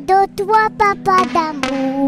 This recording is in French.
de toi, papa d'amour.